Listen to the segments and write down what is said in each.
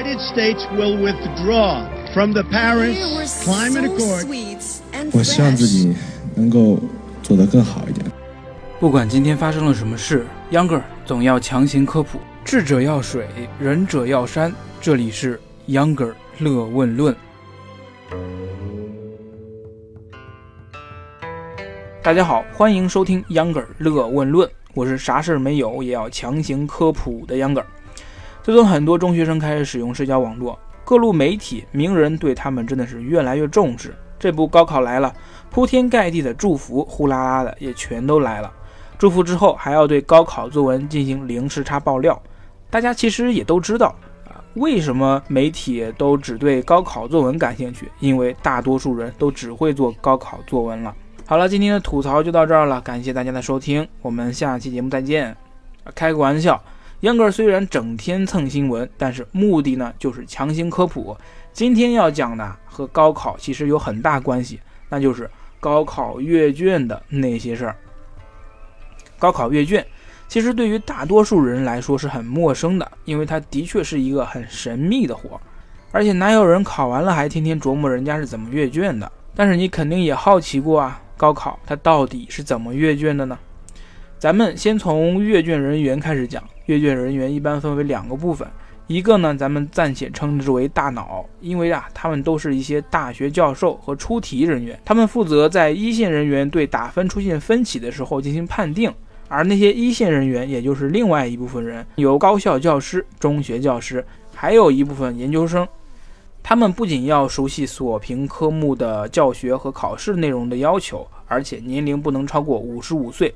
United States will withdraw from the Paris Climate Accord. 我希望自己能够做得更好一点。不管今天发生了什么事，Younger 总要强行科普。智者要水，仁者要山。这里是 Younger 乐问论。大家好，欢迎收听 Younger 乐问论。我是啥事儿没有也要强行科普的 Younger。自从很多中学生开始使用社交网络，各路媒体、名人对他们真的是越来越重视。这不，高考来了，铺天盖地的祝福，呼啦啦的也全都来了。祝福之后，还要对高考作文进行零时差爆料。大家其实也都知道啊，为什么媒体都只对高考作文感兴趣？因为大多数人都只会做高考作文了。好了，今天的吐槽就到这儿了，感谢大家的收听，我们下期节目再见。开个玩笑。秧歌虽然整天蹭新闻，但是目的呢就是强行科普。今天要讲的和高考其实有很大关系，那就是高考阅卷的那些事儿。高考阅卷其实对于大多数人来说是很陌生的，因为它的确是一个很神秘的活，而且哪有人考完了还天天琢磨人家是怎么阅卷的？但是你肯定也好奇过啊，高考它到底是怎么阅卷的呢？咱们先从阅卷人员开始讲。阅卷人员一般分为两个部分，一个呢，咱们暂且称之为大脑，因为啊，他们都是一些大学教授和出题人员，他们负责在一线人员对打分出现分歧的时候进行判定，而那些一线人员，也就是另外一部分人，有高校教师、中学教师，还有一部分研究生，他们不仅要熟悉所评科目的教学和考试内容的要求，而且年龄不能超过五十五岁。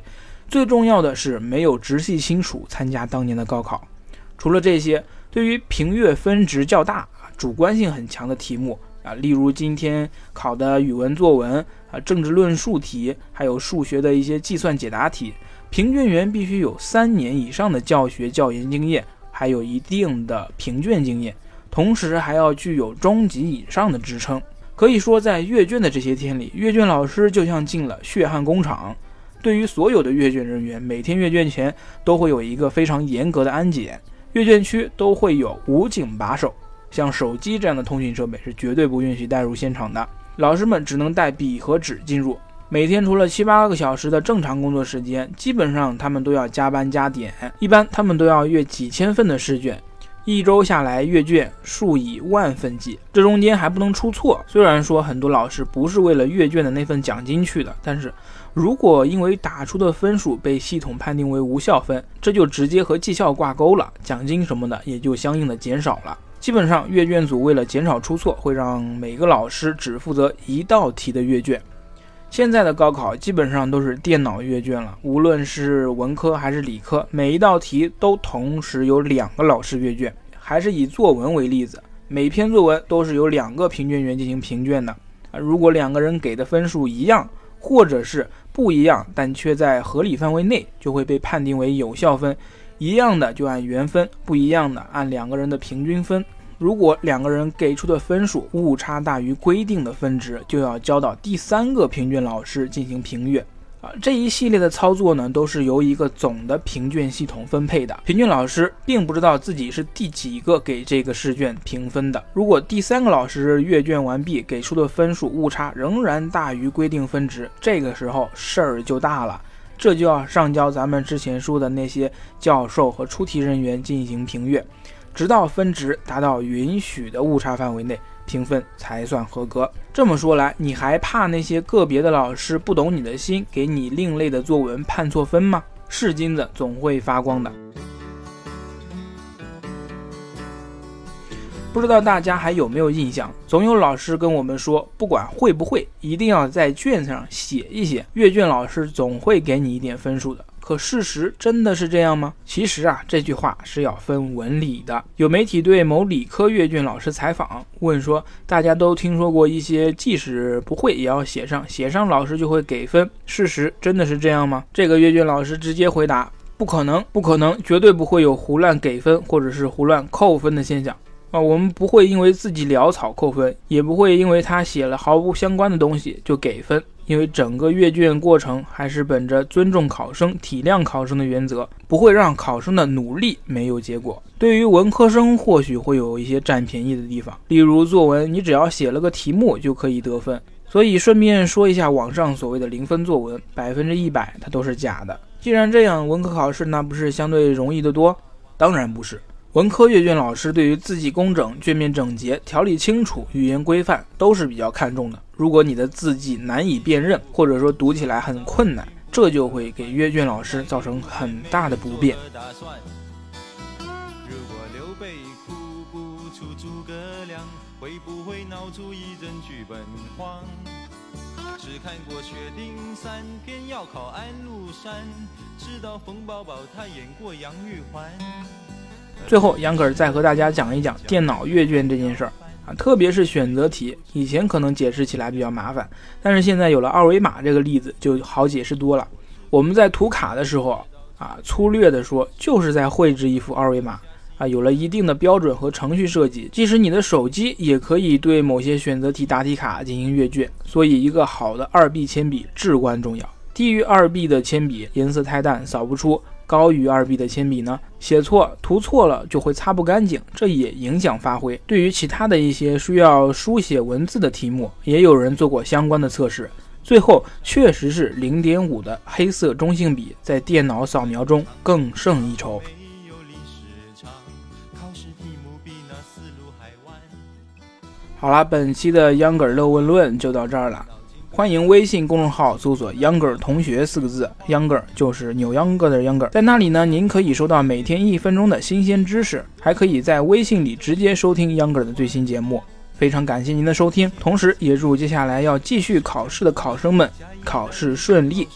最重要的是没有直系亲属参加当年的高考。除了这些，对于评阅分值较大、主观性很强的题目啊，例如今天考的语文作文啊、政治论述题，还有数学的一些计算解答题，评卷员必须有三年以上的教学教研经验，还有一定的评卷经验，同时还要具有中级以上的职称。可以说，在阅卷的这些天里，阅卷老师就像进了血汗工厂。对于所有的阅卷人员，每天阅卷前都会有一个非常严格的安检，阅卷区都会有武警把守，像手机这样的通讯设备是绝对不允许带入现场的。老师们只能带笔和纸进入。每天除了七八个小时的正常工作时间，基本上他们都要加班加点，一般他们都要阅几千份的试卷。一周下来，阅卷数以万份计，这中间还不能出错。虽然说很多老师不是为了阅卷的那份奖金去的，但是如果因为打出的分数被系统判定为无效分，这就直接和绩效挂钩了，奖金什么的也就相应的减少了。基本上，阅卷组为了减少出错，会让每个老师只负责一道题的阅卷。现在的高考基本上都是电脑阅卷了，无论是文科还是理科，每一道题都同时有两个老师阅卷。还是以作文为例子，每篇作文都是由两个评卷员进行评卷的。啊，如果两个人给的分数一样，或者是不一样，但却在合理范围内，就会被判定为有效分。一样的就按原分，不一样的按两个人的平均分。如果两个人给出的分数误差大于规定的分值，就要交到第三个评卷老师进行评阅。啊，这一系列的操作呢，都是由一个总的评卷系统分配的。评卷老师并不知道自己是第几个给这个试卷评分的。如果第三个老师阅卷完毕，给出的分数误差仍然大于规定分值，这个时候事儿就大了，这就要上交咱们之前说的那些教授和出题人员进行评阅。直到分值达到允许的误差范围内，评分才算合格。这么说来，你还怕那些个别的老师不懂你的心，给你另类的作文判错分吗？是金子总会发光的。不知道大家还有没有印象？总有老师跟我们说，不管会不会，一定要在卷子上写一写，阅卷老师总会给你一点分数的。可事实真的是这样吗？其实啊，这句话是要分文理的。有媒体对某理科阅卷老师采访，问说：“大家都听说过一些，即使不会也要写上，写上老师就会给分。事实真的是这样吗？”这个阅卷老师直接回答：“不可能，不可能，绝对不会有胡乱给分或者是胡乱扣分的现象啊！我们不会因为自己潦草扣分，也不会因为他写了毫无相关的东西就给分。因为整个阅卷过程还是本着尊重考生、体谅考生的原则，不会让考生的努力没有结果。对于文科生，或许会有一些占便宜的地方，例如作文，你只要写了个题目就可以得分。所以顺便说一下，网上所谓的零分作文，百分之一百它都是假的。既然这样，文科考试那不是相对容易得多？当然不是。文科阅卷老师对于字迹工整、卷面整洁、条理清楚、语言规范都是比较看重的。如果你的字迹难以辨认，或者说读起来很困难，这就会给阅卷老师造成很大的不便。会不会闹出一阵剧本荒？只看过《雪顶三》，偏要考安禄山，知道冯宝宝他演过杨玉环。最后，杨可儿再和大家讲一讲电脑阅卷这件事儿啊，特别是选择题。以前可能解释起来比较麻烦，但是现在有了二维码这个例子，就好解释多了。我们在涂卡的时候啊，粗略的说，就是在绘制一幅二维码啊。有了一定的标准和程序设计，即使你的手机也可以对某些选择题答题卡进行阅卷。所以，一个好的二 B 铅笔至关重要。低于二 B 的铅笔颜色太淡，扫不出。高于二 B 的铅笔呢，写错涂错了就会擦不干净，这也影响发挥。对于其他的一些需要书写文字的题目，也有人做过相关的测试，最后确实是零点五的黑色中性笔在电脑扫描中更胜一筹。好了，本期的秧歌乐问论就到这儿了。欢迎微信公众号搜索 “younger 同学”四个字，younger 就是扭秧歌的 younger，在那里呢，您可以收到每天一分钟的新鲜知识，还可以在微信里直接收听 younger 的最新节目。非常感谢您的收听，同时也祝接下来要继续考试的考生们考试顺利。